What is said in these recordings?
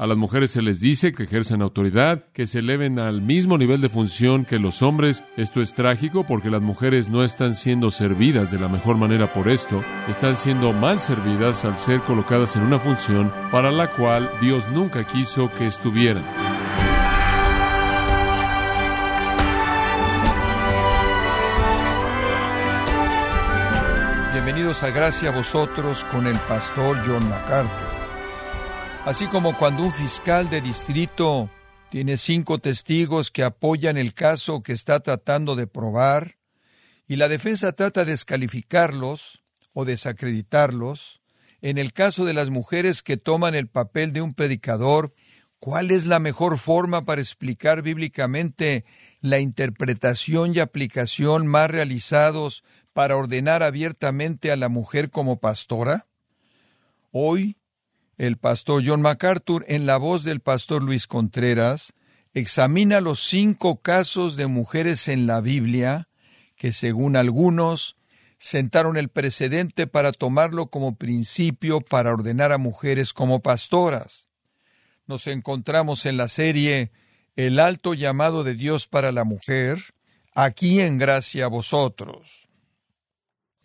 A las mujeres se les dice que ejercen autoridad, que se eleven al mismo nivel de función que los hombres. Esto es trágico porque las mujeres no están siendo servidas de la mejor manera por esto, están siendo mal servidas al ser colocadas en una función para la cual Dios nunca quiso que estuvieran. Bienvenidos a Gracia a vosotros con el pastor John MacArthur. Así como cuando un fiscal de distrito tiene cinco testigos que apoyan el caso que está tratando de probar, y la defensa trata de descalificarlos o desacreditarlos, en el caso de las mujeres que toman el papel de un predicador, ¿cuál es la mejor forma para explicar bíblicamente la interpretación y aplicación más realizados para ordenar abiertamente a la mujer como pastora? Hoy el pastor John MacArthur, en la voz del pastor Luis Contreras, examina los cinco casos de mujeres en la Biblia que, según algunos, sentaron el precedente para tomarlo como principio para ordenar a mujeres como pastoras. Nos encontramos en la serie El alto llamado de Dios para la mujer, aquí en gracia a vosotros.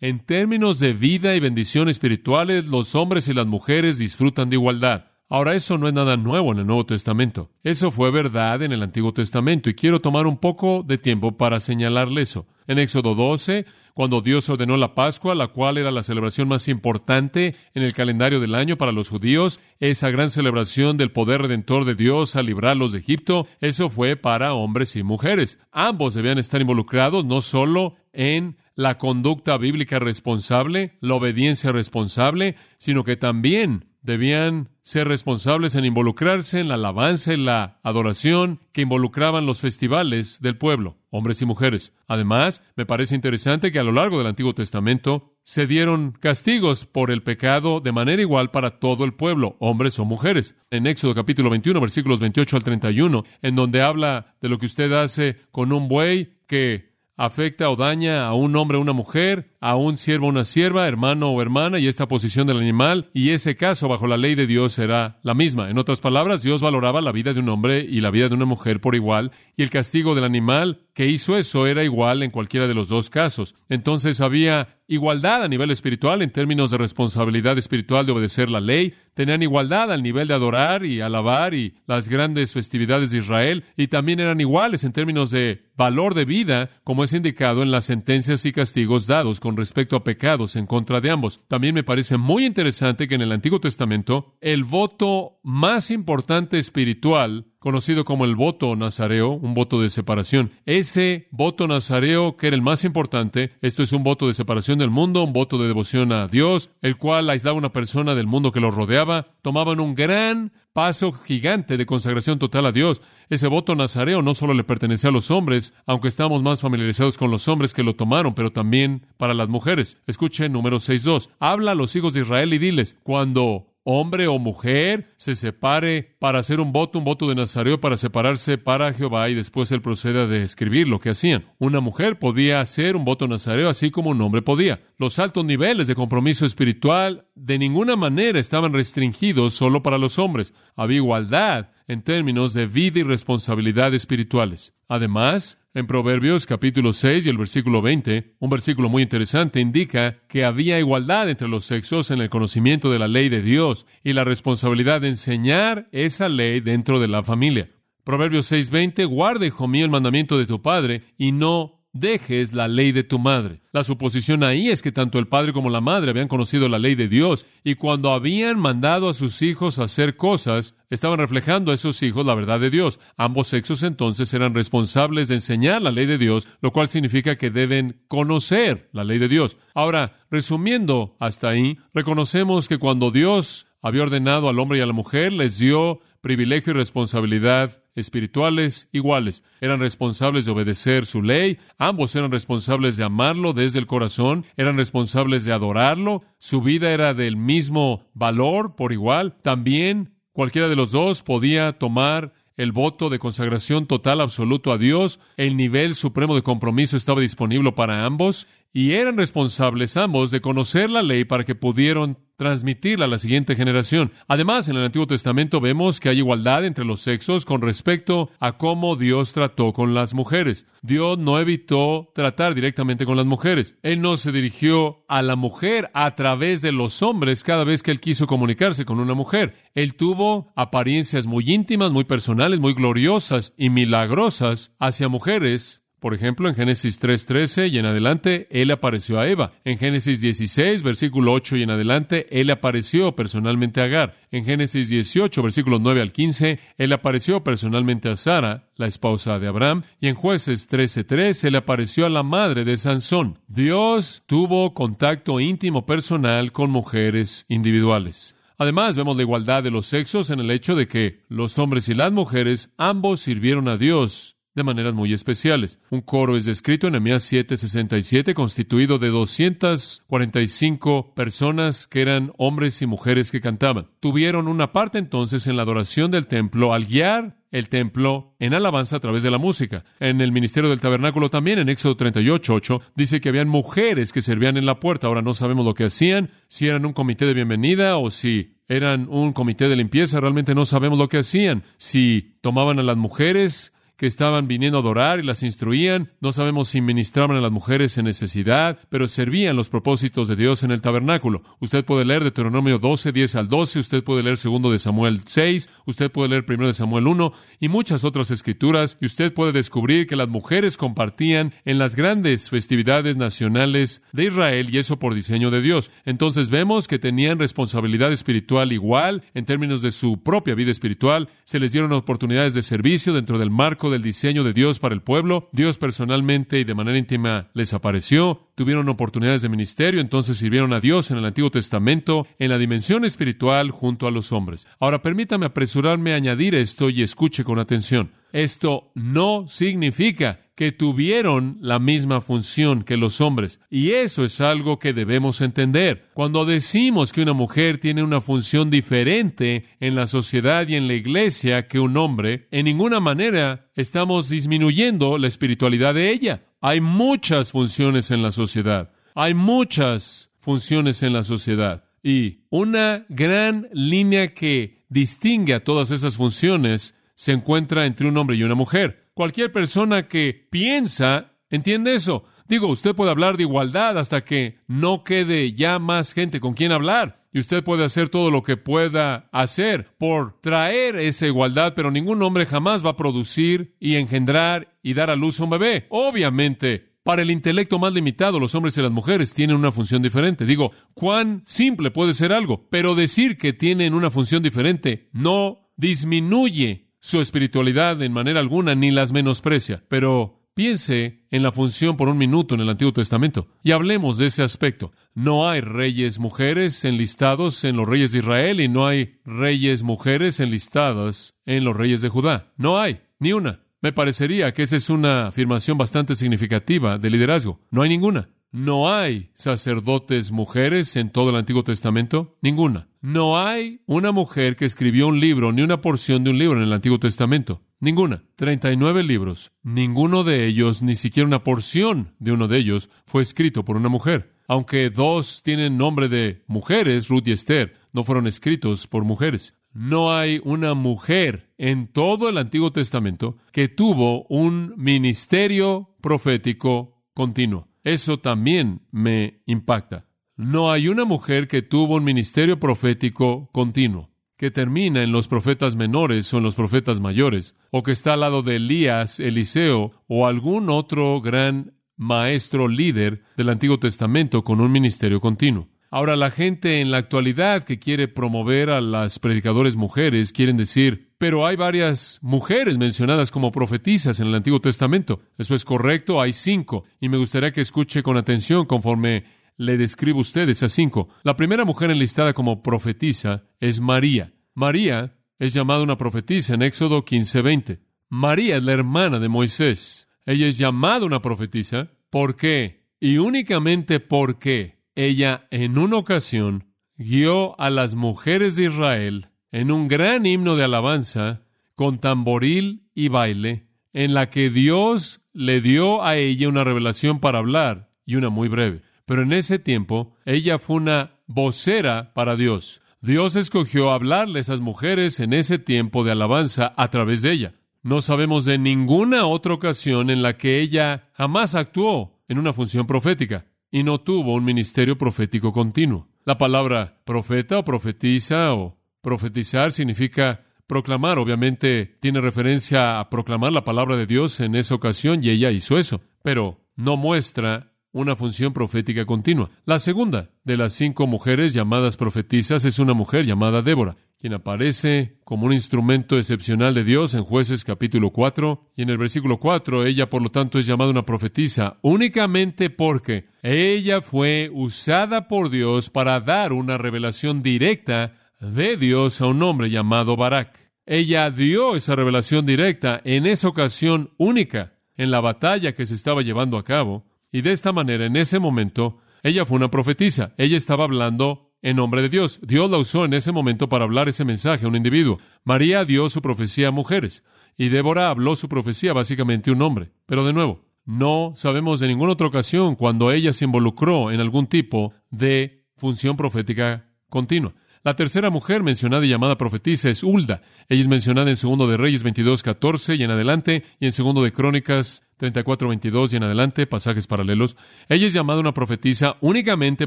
En términos de vida y bendición espirituales, los hombres y las mujeres disfrutan de igualdad. Ahora, eso no es nada nuevo en el Nuevo Testamento. Eso fue verdad en el Antiguo Testamento y quiero tomar un poco de tiempo para señalarle eso. En Éxodo 12, cuando Dios ordenó la Pascua, la cual era la celebración más importante en el calendario del año para los judíos, esa gran celebración del poder redentor de Dios a librarlos de Egipto, eso fue para hombres y mujeres. Ambos debían estar involucrados no solo en la conducta bíblica responsable, la obediencia responsable, sino que también debían ser responsables en involucrarse en la alabanza y la adoración que involucraban los festivales del pueblo, hombres y mujeres. Además, me parece interesante que a lo largo del Antiguo Testamento se dieron castigos por el pecado de manera igual para todo el pueblo, hombres o mujeres. En Éxodo capítulo 21, versículos 28 al 31, en donde habla de lo que usted hace con un buey que afecta o daña a un hombre o una mujer, a un siervo o una sierva, hermano o hermana, y esta posición del animal, y ese caso bajo la ley de Dios será la misma. En otras palabras, Dios valoraba la vida de un hombre y la vida de una mujer por igual, y el castigo del animal que hizo eso era igual en cualquiera de los dos casos. Entonces había igualdad a nivel espiritual en términos de responsabilidad espiritual de obedecer la ley, tenían igualdad al nivel de adorar y alabar y las grandes festividades de Israel, y también eran iguales en términos de valor de vida, como es indicado en las sentencias y castigos dados con respecto a pecados en contra de ambos. También me parece muy interesante que en el Antiguo Testamento el voto más importante espiritual conocido como el voto nazareo, un voto de separación. Ese voto nazareo, que era el más importante, esto es un voto de separación del mundo, un voto de devoción a Dios, el cual aislaba a una persona del mundo que lo rodeaba, tomaban un gran paso gigante de consagración total a Dios. Ese voto nazareo no solo le pertenecía a los hombres, aunque estamos más familiarizados con los hombres que lo tomaron, pero también para las mujeres. Escuche número 6.2. Habla a los hijos de Israel y diles, cuando hombre o mujer se separe para hacer un voto, un voto de Nazareo para separarse para Jehová y después él procede a describir lo que hacían. Una mujer podía hacer un voto nazareo así como un hombre podía. Los altos niveles de compromiso espiritual de ninguna manera estaban restringidos solo para los hombres. Había igualdad en términos de vida y responsabilidad espirituales. Además, en Proverbios capítulo 6 y el versículo 20, un versículo muy interesante, indica que había igualdad entre los sexos en el conocimiento de la ley de Dios y la responsabilidad de enseñar esa ley dentro de la familia. Proverbios 6:20, guarda, hijo mío, el mandamiento de tu padre y no dejes la ley de tu madre. La suposición ahí es que tanto el padre como la madre habían conocido la ley de Dios y cuando habían mandado a sus hijos a hacer cosas, estaban reflejando a esos hijos la verdad de Dios. Ambos sexos entonces eran responsables de enseñar la ley de Dios, lo cual significa que deben conocer la ley de Dios. Ahora, resumiendo hasta ahí, reconocemos que cuando Dios había ordenado al hombre y a la mujer, les dio privilegio y responsabilidad espirituales iguales. Eran responsables de obedecer su ley, ambos eran responsables de amarlo desde el corazón, eran responsables de adorarlo, su vida era del mismo valor por igual. También cualquiera de los dos podía tomar el voto de consagración total absoluto a Dios, el nivel supremo de compromiso estaba disponible para ambos y eran responsables ambos de conocer la ley para que pudieran transmitirla a la siguiente generación. Además, en el Antiguo Testamento vemos que hay igualdad entre los sexos con respecto a cómo Dios trató con las mujeres. Dios no evitó tratar directamente con las mujeres. Él no se dirigió a la mujer a través de los hombres cada vez que él quiso comunicarse con una mujer. Él tuvo apariencias muy íntimas, muy personales, muy gloriosas y milagrosas hacia mujeres por ejemplo, en Génesis 3.13 y en adelante, Él apareció a Eva. En Génesis 16, versículo 8 y en adelante, Él apareció personalmente a Agar. En Génesis 18, versículos 9 al 15, Él apareció personalmente a Sara, la esposa de Abraham. Y en Jueces 13.3, Él apareció a la madre de Sansón. Dios tuvo contacto íntimo personal con mujeres individuales. Además, vemos la igualdad de los sexos en el hecho de que los hombres y las mujeres ambos sirvieron a Dios de maneras muy especiales. Un coro es descrito en Nehemías 7:67, constituido de 245 personas que eran hombres y mujeres que cantaban. Tuvieron una parte entonces en la adoración del templo al guiar el templo en alabanza a través de la música. En el ministerio del tabernáculo también, en Éxodo 38:8, dice que habían mujeres que servían en la puerta. Ahora no sabemos lo que hacían, si eran un comité de bienvenida o si eran un comité de limpieza, realmente no sabemos lo que hacían. Si tomaban a las mujeres que estaban viniendo a adorar y las instruían. No sabemos si ministraban a las mujeres en necesidad, pero servían los propósitos de Dios en el tabernáculo. Usted puede leer Deuteronomio 12, 10 al 12, usted puede leer segundo de Samuel 6, usted puede leer primero de Samuel 1 y muchas otras escrituras, y usted puede descubrir que las mujeres compartían en las grandes festividades nacionales de Israel y eso por diseño de Dios. Entonces vemos que tenían responsabilidad espiritual igual en términos de su propia vida espiritual, se les dieron oportunidades de servicio dentro del marco del diseño de Dios para el pueblo. Dios personalmente y de manera íntima les apareció, tuvieron oportunidades de ministerio, entonces sirvieron a Dios en el Antiguo Testamento en la dimensión espiritual junto a los hombres. Ahora permítame apresurarme a añadir esto y escuche con atención. Esto no significa que tuvieron la misma función que los hombres. Y eso es algo que debemos entender. Cuando decimos que una mujer tiene una función diferente en la sociedad y en la iglesia que un hombre, en ninguna manera estamos disminuyendo la espiritualidad de ella. Hay muchas funciones en la sociedad. Hay muchas funciones en la sociedad. Y una gran línea que distingue a todas esas funciones se encuentra entre un hombre y una mujer. Cualquier persona que piensa entiende eso. Digo, usted puede hablar de igualdad hasta que no quede ya más gente con quien hablar. Y usted puede hacer todo lo que pueda hacer por traer esa igualdad, pero ningún hombre jamás va a producir y engendrar y dar a luz a un bebé. Obviamente, para el intelecto más limitado, los hombres y las mujeres tienen una función diferente. Digo, cuán simple puede ser algo, pero decir que tienen una función diferente no disminuye su espiritualidad en manera alguna ni las menosprecia. Pero piense en la función por un minuto en el Antiguo Testamento y hablemos de ese aspecto. No hay reyes mujeres enlistados en los reyes de Israel y no hay reyes mujeres enlistadas en los reyes de Judá. No hay, ni una. Me parecería que esa es una afirmación bastante significativa de liderazgo. No hay ninguna. No hay sacerdotes mujeres en todo el Antiguo Testamento, ninguna. No hay una mujer que escribió un libro ni una porción de un libro en el Antiguo Testamento, ninguna. Treinta y nueve libros, ninguno de ellos, ni siquiera una porción de uno de ellos, fue escrito por una mujer. Aunque dos tienen nombre de mujeres, Ruth y Esther, no fueron escritos por mujeres. No hay una mujer en todo el Antiguo Testamento que tuvo un ministerio profético continuo. Eso también me impacta. No hay una mujer que tuvo un ministerio profético continuo, que termina en los profetas menores o en los profetas mayores, o que está al lado de Elías, Eliseo o algún otro gran maestro líder del Antiguo Testamento con un ministerio continuo. Ahora, la gente en la actualidad que quiere promover a las predicadores mujeres quieren decir, pero hay varias mujeres mencionadas como profetisas en el Antiguo Testamento. Eso es correcto, hay cinco, y me gustaría que escuche con atención conforme le describo a usted esas cinco. La primera mujer enlistada como profetisa es María. María es llamada una profetisa en Éxodo 15:20. María es la hermana de Moisés. Ella es llamada una profetisa. ¿Por qué? Y únicamente porque ella en una ocasión guió a las mujeres de Israel en un gran himno de alabanza con tamboril y baile, en la que Dios le dio a ella una revelación para hablar y una muy breve. Pero en ese tiempo, ella fue una vocera para Dios. Dios escogió hablarle a esas mujeres en ese tiempo de alabanza a través de ella. No sabemos de ninguna otra ocasión en la que ella jamás actuó en una función profética y no tuvo un ministerio profético continuo. La palabra profeta o profetiza o profetizar significa proclamar. Obviamente tiene referencia a proclamar la palabra de Dios en esa ocasión y ella hizo eso, pero no muestra una función profética continua. La segunda de las cinco mujeres llamadas profetizas es una mujer llamada Débora, quien aparece como un instrumento excepcional de Dios en jueces capítulo 4, y en el versículo 4 ella por lo tanto es llamada una profetisa únicamente porque ella fue usada por Dios para dar una revelación directa de Dios a un hombre llamado Barak. Ella dio esa revelación directa en esa ocasión única, en la batalla que se estaba llevando a cabo, y de esta manera, en ese momento, ella fue una profetisa. Ella estaba hablando en nombre de Dios. Dios la usó en ese momento para hablar ese mensaje a un individuo. María dio su profecía a mujeres y Débora habló su profecía básicamente a un hombre. Pero de nuevo, no sabemos de ninguna otra ocasión cuando ella se involucró en algún tipo de función profética continua. La tercera mujer mencionada y llamada profetisa es Hulda. Ella es mencionada en Segundo de Reyes 22, 14 y en adelante, y en Segundo de Crónicas 34, 22 y en adelante, pasajes paralelos. Ella es llamada una profetisa únicamente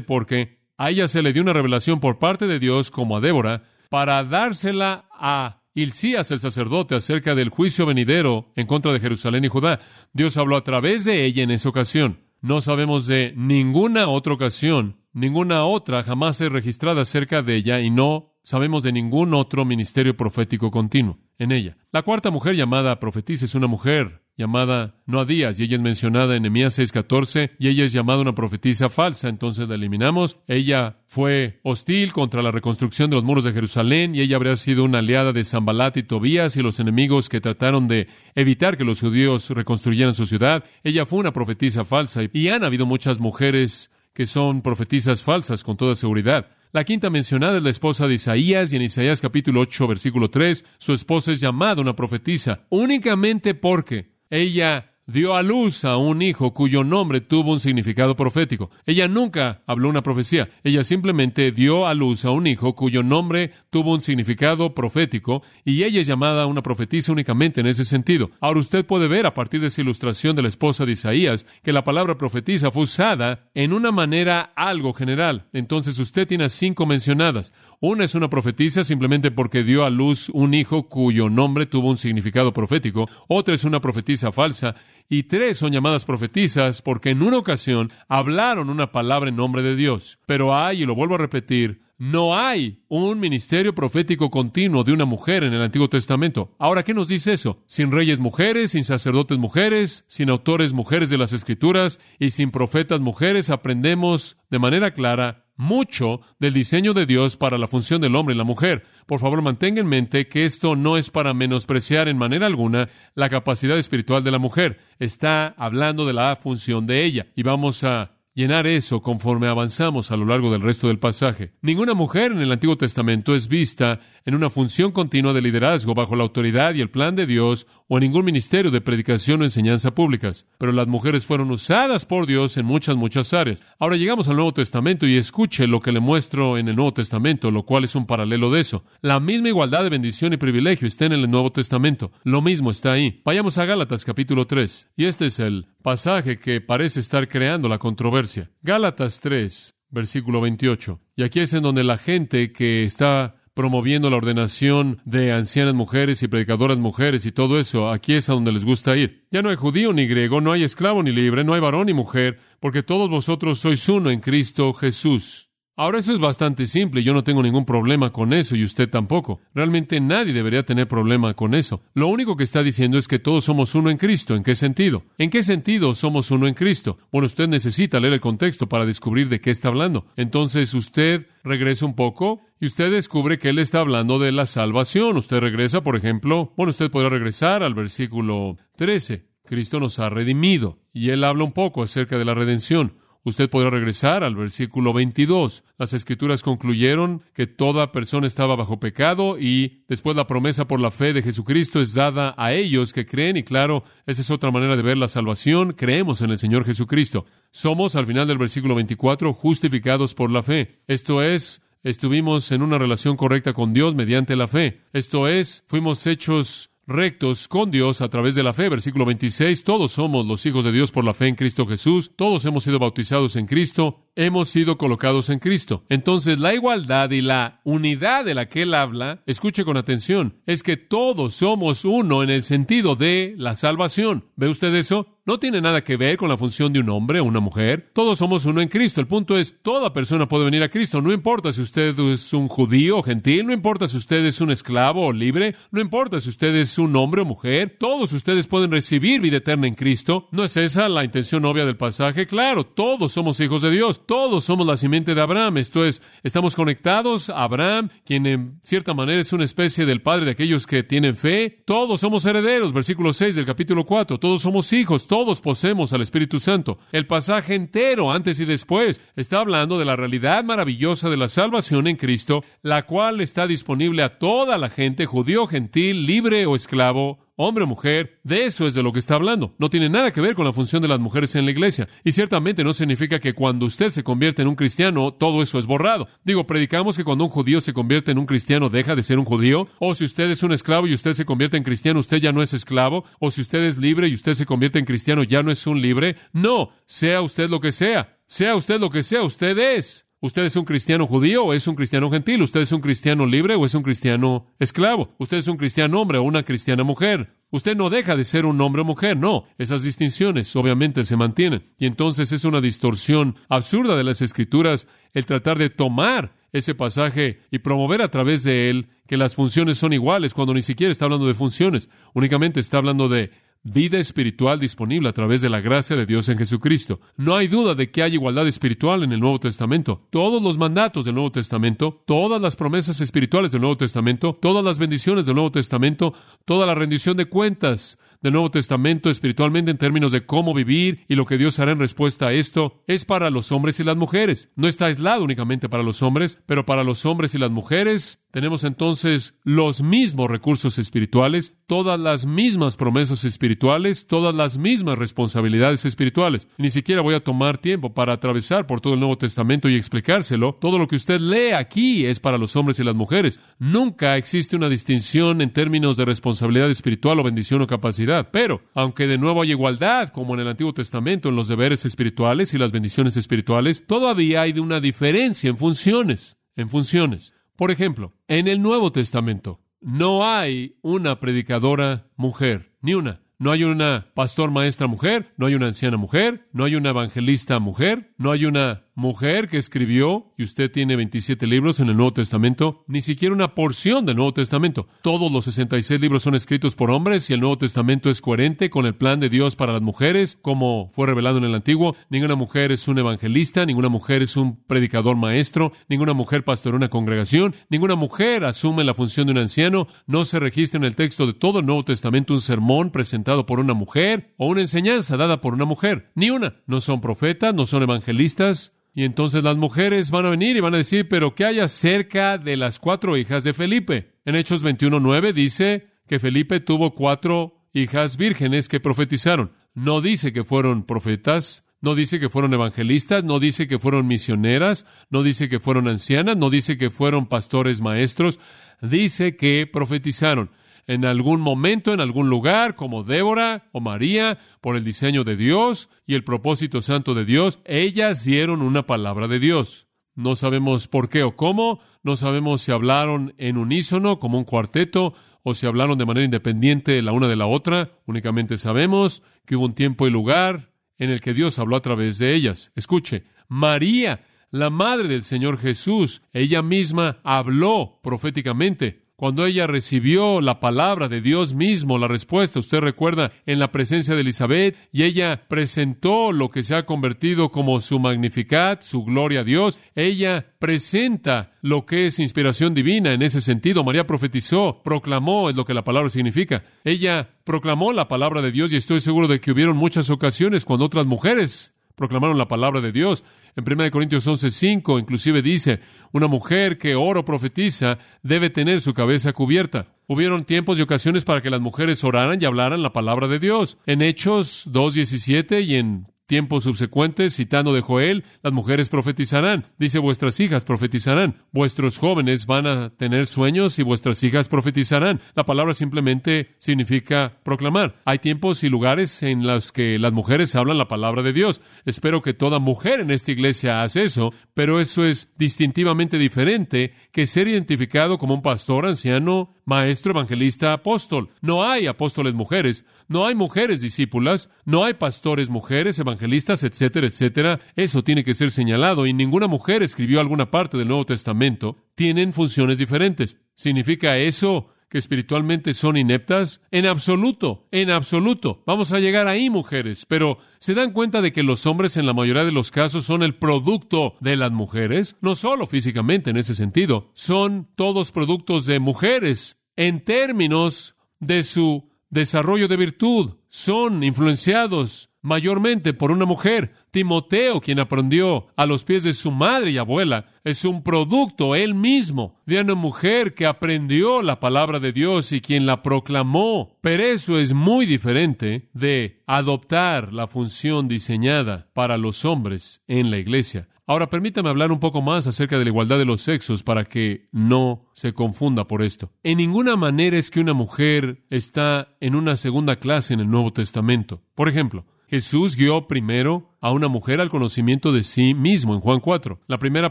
porque a ella se le dio una revelación por parte de Dios, como a Débora, para dársela a Hilcías, el sacerdote, acerca del juicio venidero en contra de Jerusalén y Judá. Dios habló a través de ella en esa ocasión. No sabemos de ninguna otra ocasión, ninguna otra jamás es registrada acerca de ella y no sabemos de ningún otro ministerio profético continuo en ella. La cuarta mujer llamada profetisa es una mujer llamada Noadías, y ella es mencionada en Nehemías 6:14, y ella es llamada una profetisa falsa, entonces la eliminamos. Ella fue hostil contra la reconstrucción de los muros de Jerusalén, y ella habría sido una aliada de Zambalat y Tobías y los enemigos que trataron de evitar que los judíos reconstruyeran su ciudad. Ella fue una profetisa falsa, y han habido muchas mujeres que son profetisas falsas con toda seguridad. La quinta mencionada es la esposa de Isaías, y en Isaías capítulo 8, versículo 3, su esposa es llamada una profetisa, únicamente porque ella dio a luz a un hijo cuyo nombre tuvo un significado profético. Ella nunca habló una profecía, ella simplemente dio a luz a un hijo cuyo nombre tuvo un significado profético y ella es llamada una profetisa únicamente en ese sentido. Ahora usted puede ver a partir de esa ilustración de la esposa de Isaías que la palabra profetisa fue usada en una manera algo general. Entonces usted tiene cinco mencionadas. Una es una profetisa simplemente porque dio a luz un hijo cuyo nombre tuvo un significado profético. Otra es una profetisa falsa. Y tres son llamadas profetizas porque en una ocasión hablaron una palabra en nombre de Dios. Pero hay, y lo vuelvo a repetir, no hay un ministerio profético continuo de una mujer en el Antiguo Testamento. Ahora, ¿qué nos dice eso? Sin reyes mujeres, sin sacerdotes mujeres, sin autores mujeres de las Escrituras y sin profetas mujeres, aprendemos de manera clara mucho del diseño de Dios para la función del hombre y la mujer. Por favor, mantenga en mente que esto no es para menospreciar en manera alguna la capacidad espiritual de la mujer. Está hablando de la función de ella. Y vamos a llenar eso conforme avanzamos a lo largo del resto del pasaje. Ninguna mujer en el Antiguo Testamento es vista en una función continua de liderazgo bajo la autoridad y el plan de Dios o en ningún ministerio de predicación o enseñanza públicas, pero las mujeres fueron usadas por Dios en muchas, muchas áreas. Ahora llegamos al Nuevo Testamento y escuche lo que le muestro en el Nuevo Testamento, lo cual es un paralelo de eso. La misma igualdad de bendición y privilegio está en el Nuevo Testamento. Lo mismo está ahí. Vayamos a Gálatas capítulo 3. Y este es el pasaje que parece estar creando la controversia. Gálatas 3, versículo 28. Y aquí es en donde la gente que está promoviendo la ordenación de ancianas mujeres y predicadoras mujeres y todo eso, aquí es a donde les gusta ir. Ya no hay judío ni griego, no hay esclavo ni libre, no hay varón ni mujer, porque todos vosotros sois uno en Cristo Jesús. Ahora eso es bastante simple, yo no tengo ningún problema con eso y usted tampoco. Realmente nadie debería tener problema con eso. Lo único que está diciendo es que todos somos uno en Cristo. ¿En qué sentido? ¿En qué sentido somos uno en Cristo? Bueno, usted necesita leer el contexto para descubrir de qué está hablando. Entonces usted regresa un poco y usted descubre que él está hablando de la salvación. Usted regresa, por ejemplo, bueno, usted podrá regresar al versículo 13. Cristo nos ha redimido y él habla un poco acerca de la redención. Usted podrá regresar al versículo 22. Las escrituras concluyeron que toda persona estaba bajo pecado y después la promesa por la fe de Jesucristo es dada a ellos que creen y claro, esa es otra manera de ver la salvación. Creemos en el Señor Jesucristo. Somos, al final del versículo 24, justificados por la fe. Esto es, estuvimos en una relación correcta con Dios mediante la fe. Esto es, fuimos hechos rectos con Dios a través de la fe. Versículo 26, todos somos los hijos de Dios por la fe en Cristo Jesús, todos hemos sido bautizados en Cristo, hemos sido colocados en Cristo. Entonces, la igualdad y la unidad de la que él habla, escuche con atención, es que todos somos uno en el sentido de la salvación. ¿Ve usted eso? No tiene nada que ver con la función de un hombre o una mujer. Todos somos uno en Cristo. El punto es, toda persona puede venir a Cristo. No importa si usted es un judío o gentil, no importa si usted es un esclavo o libre, no importa si usted es un hombre o mujer. Todos ustedes pueden recibir vida eterna en Cristo. ¿No es esa la intención obvia del pasaje? Claro, todos somos hijos de Dios. Todos somos la simiente de Abraham. Esto es, estamos conectados a Abraham, quien en cierta manera es una especie del padre de aquellos que tienen fe. Todos somos herederos. Versículo 6 del capítulo 4. Todos somos hijos todos poseemos al Espíritu Santo. El pasaje entero, antes y después, está hablando de la realidad maravillosa de la salvación en Cristo, la cual está disponible a toda la gente, judío, gentil, libre o esclavo, hombre o mujer, de eso es de lo que está hablando. No tiene nada que ver con la función de las mujeres en la iglesia. Y ciertamente no significa que cuando usted se convierte en un cristiano, todo eso es borrado. Digo, predicamos que cuando un judío se convierte en un cristiano, deja de ser un judío. O si usted es un esclavo y usted se convierte en cristiano, usted ya no es esclavo. O si usted es libre y usted se convierte en cristiano, ya no es un libre. No, sea usted lo que sea. Sea usted lo que sea, usted es. ¿Usted es un cristiano judío o es un cristiano gentil? ¿Usted es un cristiano libre o es un cristiano esclavo? ¿Usted es un cristiano hombre o una cristiana mujer? Usted no deja de ser un hombre o mujer, no. Esas distinciones obviamente se mantienen. Y entonces es una distorsión absurda de las escrituras el tratar de tomar ese pasaje y promover a través de él que las funciones son iguales cuando ni siquiera está hablando de funciones, únicamente está hablando de vida espiritual disponible a través de la gracia de Dios en Jesucristo. No hay duda de que hay igualdad espiritual en el Nuevo Testamento. Todos los mandatos del Nuevo Testamento, todas las promesas espirituales del Nuevo Testamento, todas las bendiciones del Nuevo Testamento, toda la rendición de cuentas del Nuevo Testamento espiritualmente en términos de cómo vivir y lo que Dios hará en respuesta a esto es para los hombres y las mujeres. No está aislado únicamente para los hombres, pero para los hombres y las mujeres tenemos entonces los mismos recursos espirituales, todas las mismas promesas espirituales, todas las mismas responsabilidades espirituales. ni siquiera voy a tomar tiempo para atravesar por todo el Nuevo Testamento y explicárselo. Todo lo que usted lee aquí es para los hombres y las mujeres. Nunca existe una distinción en términos de responsabilidad espiritual o bendición o capacidad. Pero, aunque de nuevo hay igualdad, como en el Antiguo Testamento, en los deberes espirituales y las bendiciones espirituales, todavía hay de una diferencia en funciones. En funciones. Por ejemplo, en el Nuevo Testamento no hay una predicadora mujer, ni una. No hay una pastor maestra mujer, no hay una anciana mujer, no hay una evangelista mujer, no hay una mujer que escribió, y usted tiene 27 libros en el Nuevo Testamento, ni siquiera una porción del Nuevo Testamento. Todos los 66 libros son escritos por hombres y el Nuevo Testamento es coherente con el plan de Dios para las mujeres, como fue revelado en el Antiguo. Ninguna mujer es un evangelista, ninguna mujer es un predicador maestro, ninguna mujer pastora una congregación, ninguna mujer asume la función de un anciano, no se registra en el texto de todo el Nuevo Testamento un sermón presentado por una mujer o una enseñanza dada por una mujer, ni una. No son profetas, no son evangelistas, y entonces las mujeres van a venir y van a decir, pero ¿qué hay acerca de las cuatro hijas de Felipe? En Hechos 21.9 dice que Felipe tuvo cuatro hijas vírgenes que profetizaron. No dice que fueron profetas, no dice que fueron evangelistas, no dice que fueron misioneras, no dice que fueron ancianas, no dice que fueron pastores maestros, dice que profetizaron en algún momento, en algún lugar, como Débora o María, por el diseño de Dios y el propósito santo de Dios, ellas dieron una palabra de Dios. No sabemos por qué o cómo, no sabemos si hablaron en unísono como un cuarteto o si hablaron de manera independiente la una de la otra, únicamente sabemos que hubo un tiempo y lugar en el que Dios habló a través de ellas. Escuche, María, la madre del Señor Jesús, ella misma habló proféticamente cuando ella recibió la palabra de Dios mismo, la respuesta, usted recuerda, en la presencia de Elizabeth, y ella presentó lo que se ha convertido como su magnificat, su gloria a Dios, ella presenta lo que es inspiración divina en ese sentido. María profetizó, proclamó, es lo que la palabra significa. Ella proclamó la palabra de Dios y estoy seguro de que hubieron muchas ocasiones cuando otras mujeres proclamaron la palabra de Dios. En 1 Corintios 11:5 inclusive dice, una mujer que oro profetiza debe tener su cabeza cubierta. Hubieron tiempos y ocasiones para que las mujeres oraran y hablaran la palabra de Dios. En Hechos 2:17 y en tiempos subsecuentes, citando de Joel, las mujeres profetizarán. Dice, vuestras hijas profetizarán. Vuestros jóvenes van a tener sueños y vuestras hijas profetizarán. La palabra simplemente significa proclamar. Hay tiempos y lugares en los que las mujeres hablan la palabra de Dios. Espero que toda mujer en esta iglesia hace eso, pero eso es distintivamente diferente que ser identificado como un pastor, anciano, maestro, evangelista, apóstol. No hay apóstoles mujeres, no hay mujeres discípulas, no hay pastores mujeres, evangelistas, etcétera, etcétera. Eso tiene que ser señalado y ninguna mujer escribió alguna parte del Nuevo Testamento. Tienen funciones diferentes. ¿Significa eso que espiritualmente son ineptas? En absoluto, en absoluto. Vamos a llegar ahí, mujeres, pero ¿se dan cuenta de que los hombres en la mayoría de los casos son el producto de las mujeres? No solo físicamente en ese sentido, son todos productos de mujeres en términos de su desarrollo de virtud. Son influenciados mayormente por una mujer. Timoteo, quien aprendió a los pies de su madre y abuela, es un producto él mismo de una mujer que aprendió la palabra de Dios y quien la proclamó. Pero eso es muy diferente de adoptar la función diseñada para los hombres en la iglesia. Ahora permítame hablar un poco más acerca de la igualdad de los sexos para que no se confunda por esto. En ninguna manera es que una mujer está en una segunda clase en el Nuevo Testamento. Por ejemplo, Jesús guió primero a una mujer al conocimiento de sí mismo en Juan 4. La primera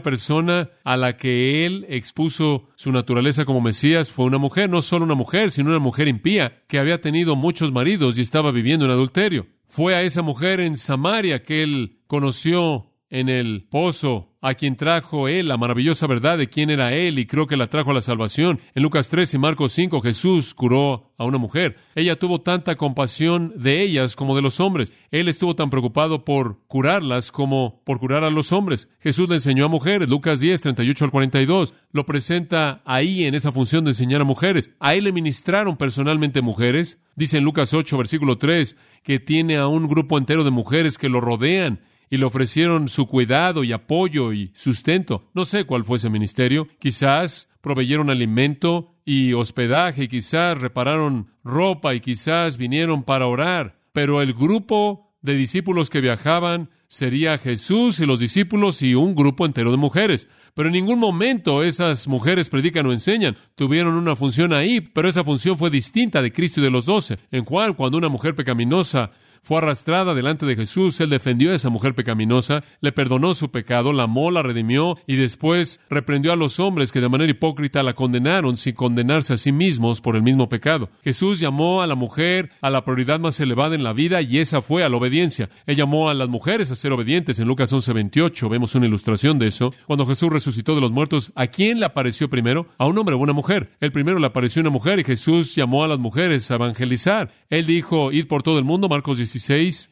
persona a la que él expuso su naturaleza como Mesías fue una mujer, no solo una mujer, sino una mujer impía que había tenido muchos maridos y estaba viviendo en adulterio. Fue a esa mujer en Samaria que él conoció en el pozo, a quien trajo él la maravillosa verdad de quién era él y creo que la trajo a la salvación. En Lucas 3 y Marcos 5 Jesús curó a una mujer. Ella tuvo tanta compasión de ellas como de los hombres. Él estuvo tan preocupado por curarlas como por curar a los hombres. Jesús le enseñó a mujeres. Lucas 10, 38 al 42. Lo presenta ahí en esa función de enseñar a mujeres. A él le ministraron personalmente mujeres. Dice en Lucas 8, versículo 3, que tiene a un grupo entero de mujeres que lo rodean y le ofrecieron su cuidado y apoyo y sustento. No sé cuál fue ese ministerio. Quizás proveyeron alimento y hospedaje, y quizás repararon ropa y quizás vinieron para orar. Pero el grupo de discípulos que viajaban sería Jesús y los discípulos y un grupo entero de mujeres. Pero en ningún momento esas mujeres predican o enseñan. Tuvieron una función ahí, pero esa función fue distinta de Cristo y de los doce. En Juan, cuando una mujer pecaminosa fue arrastrada delante de Jesús, él defendió a esa mujer pecaminosa, le perdonó su pecado, la amó, la redimió y después reprendió a los hombres que de manera hipócrita la condenaron sin condenarse a sí mismos por el mismo pecado. Jesús llamó a la mujer a la prioridad más elevada en la vida y esa fue a la obediencia. Él llamó a las mujeres a ser obedientes. En Lucas 11:28 vemos una ilustración de eso. Cuando Jesús resucitó de los muertos, ¿a quién le apareció primero? A un hombre o una mujer. El primero le apareció una mujer y Jesús llamó a las mujeres a evangelizar. Él dijo, id por todo el mundo, Marcos 16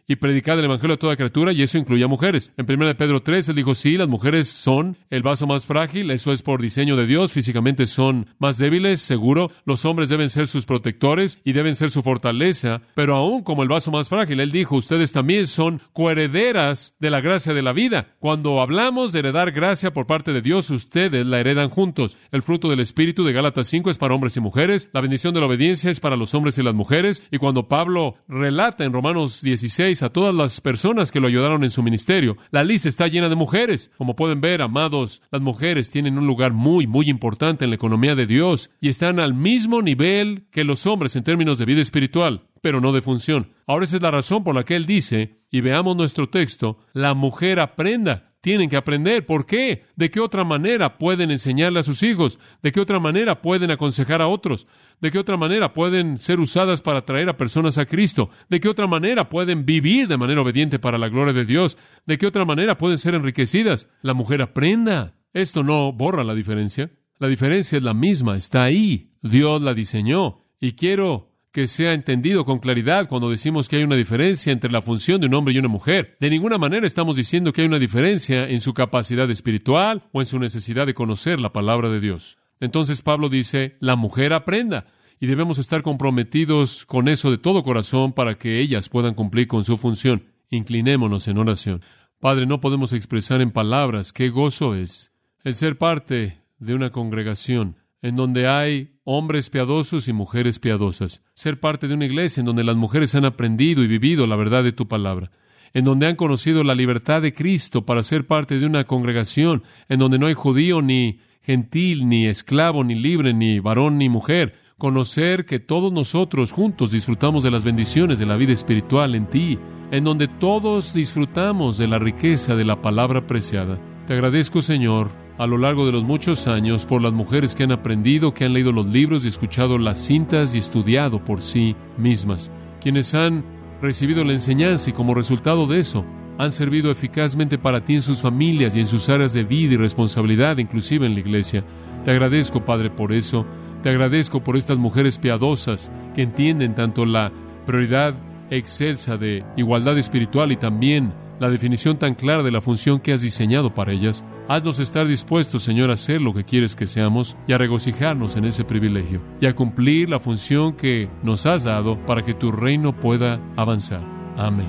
y predicad el Evangelio a toda criatura, y eso incluye a mujeres. En 1 de Pedro 3, él dijo, sí, las mujeres son el vaso más frágil, eso es por diseño de Dios, físicamente son más débiles, seguro, los hombres deben ser sus protectores y deben ser su fortaleza, pero aún como el vaso más frágil, él dijo, ustedes también son coherederas de la gracia de la vida. Cuando hablamos de heredar gracia por parte de Dios, ustedes la heredan juntos. El fruto del Espíritu de Gálatas 5 es para hombres y mujeres, la bendición de la obediencia es para los hombres y las mujeres, y cuando Pablo relata en Romanos 16 a todas las personas que lo ayudaron en su ministerio. La lista está llena de mujeres. Como pueden ver, amados, las mujeres tienen un lugar muy, muy importante en la economía de Dios y están al mismo nivel que los hombres en términos de vida espiritual, pero no de función. Ahora esa es la razón por la que él dice, y veamos nuestro texto, la mujer aprenda tienen que aprender. ¿Por qué? ¿De qué otra manera pueden enseñarle a sus hijos? ¿De qué otra manera pueden aconsejar a otros? ¿De qué otra manera pueden ser usadas para atraer a personas a Cristo? ¿De qué otra manera pueden vivir de manera obediente para la gloria de Dios? ¿De qué otra manera pueden ser enriquecidas? La mujer aprenda. Esto no borra la diferencia. La diferencia es la misma, está ahí. Dios la diseñó. Y quiero que sea entendido con claridad cuando decimos que hay una diferencia entre la función de un hombre y una mujer. De ninguna manera estamos diciendo que hay una diferencia en su capacidad espiritual o en su necesidad de conocer la palabra de Dios. Entonces Pablo dice, la mujer aprenda y debemos estar comprometidos con eso de todo corazón para que ellas puedan cumplir con su función. Inclinémonos en oración. Padre, no podemos expresar en palabras qué gozo es el ser parte de una congregación en donde hay hombres piadosos y mujeres piadosas, ser parte de una iglesia en donde las mujeres han aprendido y vivido la verdad de tu palabra, en donde han conocido la libertad de Cristo para ser parte de una congregación en donde no hay judío ni gentil, ni esclavo, ni libre, ni varón, ni mujer, conocer que todos nosotros juntos disfrutamos de las bendiciones de la vida espiritual en ti, en donde todos disfrutamos de la riqueza de la palabra preciada. Te agradezco, Señor, a lo largo de los muchos años por las mujeres que han aprendido, que han leído los libros y escuchado las cintas y estudiado por sí mismas, quienes han recibido la enseñanza y como resultado de eso han servido eficazmente para ti en sus familias y en sus áreas de vida y responsabilidad, inclusive en la iglesia. Te agradezco, Padre, por eso. Te agradezco por estas mujeres piadosas que entienden tanto la prioridad excelsa de igualdad espiritual y también la definición tan clara de la función que has diseñado para ellas. Haznos estar dispuestos, Señor, a hacer lo que quieres que seamos y a regocijarnos en ese privilegio y a cumplir la función que nos has dado para que tu reino pueda avanzar. Amén.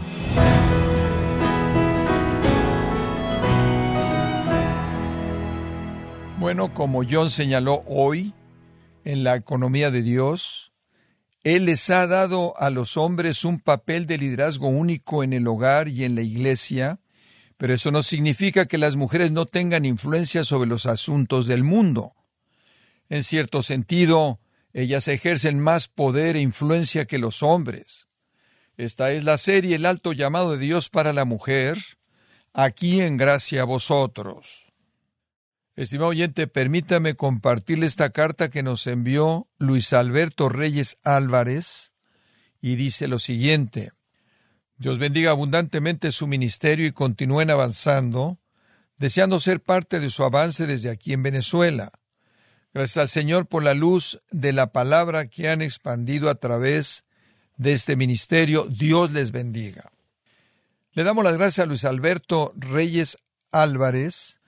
Bueno, como John señaló hoy, en la economía de Dios, Él les ha dado a los hombres un papel de liderazgo único en el hogar y en la iglesia, pero eso no significa que las mujeres no tengan influencia sobre los asuntos del mundo. En cierto sentido, ellas ejercen más poder e influencia que los hombres. Esta es la serie El alto llamado de Dios para la mujer, aquí en gracia a vosotros. Estimado oyente, permítame compartirle esta carta que nos envió Luis Alberto Reyes Álvarez y dice lo siguiente. Dios bendiga abundantemente su ministerio y continúen avanzando, deseando ser parte de su avance desde aquí en Venezuela. Gracias al Señor por la luz de la palabra que han expandido a través de este ministerio. Dios les bendiga. Le damos las gracias a Luis Alberto Reyes Álvarez,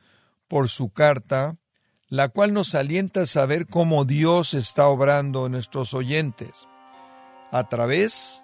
por su carta, la cual nos alienta a saber cómo Dios está obrando en nuestros oyentes a través